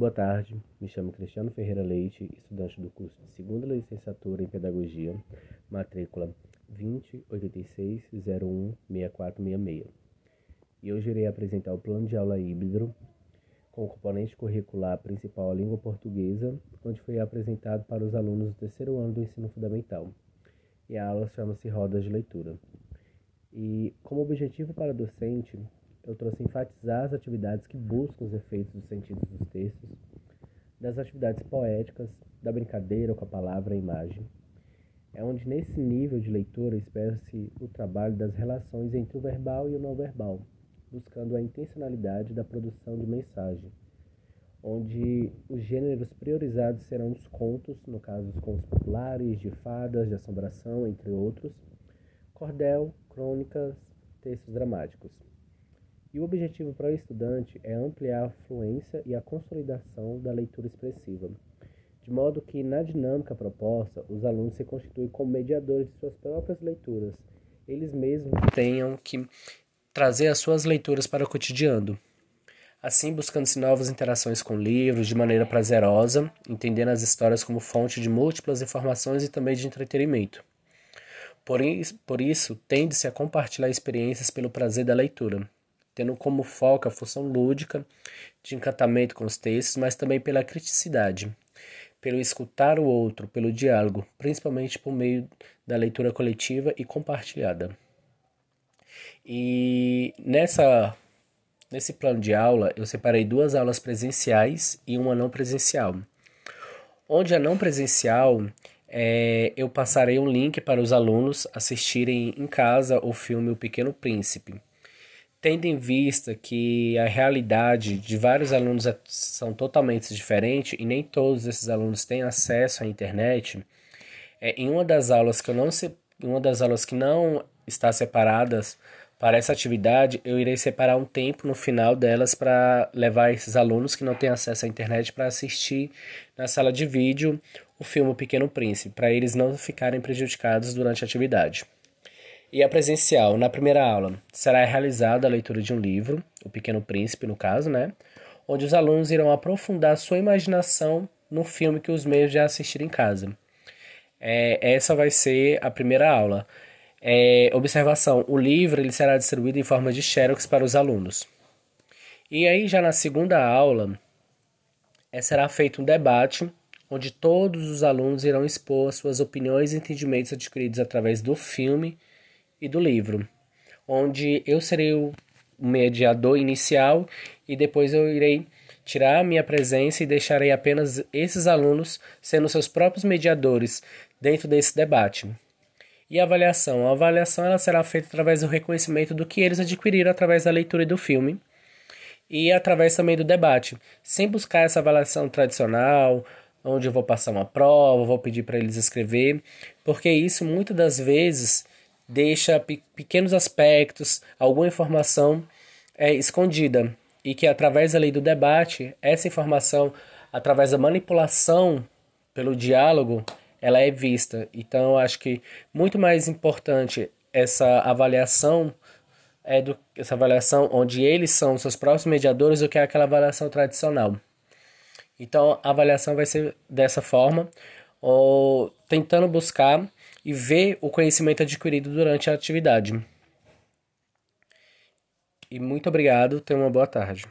Boa tarde, me chamo Cristiano Ferreira Leite, estudante do curso de segunda licenciatura em Pedagogia, matrícula 2086016466. E hoje irei apresentar o plano de aula híbrido com o componente curricular principal a língua portuguesa, onde foi apresentado para os alunos do terceiro ano do ensino fundamental. E a aula chama-se Rodas de Leitura. E como objetivo para docente, eu trouxe enfatizar as atividades que buscam os efeitos dos sentidos dos textos, das atividades poéticas, da brincadeira com a palavra e a imagem. É onde, nesse nível de leitura, espera-se o trabalho das relações entre o verbal e o não verbal, buscando a intencionalidade da produção de mensagem, onde os gêneros priorizados serão os contos, no caso os contos populares, de fadas, de assombração, entre outros, cordel, crônicas, textos dramáticos. E o objetivo para o estudante é ampliar a fluência e a consolidação da leitura expressiva, de modo que, na dinâmica proposta, os alunos se constituem como mediadores de suas próprias leituras. Eles mesmos tenham que trazer as suas leituras para o cotidiano. Assim, buscando-se novas interações com livros de maneira prazerosa, entendendo as histórias como fonte de múltiplas informações e também de entretenimento. Por isso, por isso tende-se a compartilhar experiências pelo prazer da leitura tendo como foco a função lúdica de encantamento com os textos, mas também pela criticidade, pelo escutar o outro, pelo diálogo, principalmente por meio da leitura coletiva e compartilhada. E nessa nesse plano de aula, eu separei duas aulas presenciais e uma não presencial. Onde a não presencial, é, eu passarei um link para os alunos assistirem em casa o filme O Pequeno Príncipe tendo em vista que a realidade de vários alunos é, são totalmente diferentes e nem todos esses alunos têm acesso à internet, é, em uma das aulas que eu não se, uma das aulas que não está separadas para essa atividade, eu irei separar um tempo no final delas para levar esses alunos que não têm acesso à internet para assistir na sala de vídeo o filme O Pequeno Príncipe, para eles não ficarem prejudicados durante a atividade. E a presencial, na primeira aula, será realizada a leitura de um livro, O Pequeno Príncipe, no caso, né? Onde os alunos irão aprofundar sua imaginação no filme que os meios já assistiram em casa. É, essa vai ser a primeira aula. É, observação: o livro ele será distribuído em forma de xerox para os alunos. E aí, já na segunda aula, é, será feito um debate onde todos os alunos irão expor suas opiniões e entendimentos adquiridos através do filme e do livro, onde eu serei o mediador inicial e depois eu irei tirar a minha presença e deixarei apenas esses alunos sendo seus próprios mediadores dentro desse debate. E a avaliação? A avaliação ela será feita através do reconhecimento do que eles adquiriram através da leitura do filme e através também do debate, sem buscar essa avaliação tradicional, onde eu vou passar uma prova, vou pedir para eles escrever, porque isso muitas das vezes deixa pe pequenos aspectos, alguma informação é, escondida e que através da lei do debate, essa informação, através da manipulação pelo diálogo, ela é vista. Então, acho que muito mais importante essa avaliação é do, essa avaliação onde eles são seus próprios mediadores do que aquela avaliação tradicional. Então, a avaliação vai ser dessa forma, ou tentando buscar e ver o conhecimento adquirido durante a atividade. E muito obrigado, tenha uma boa tarde.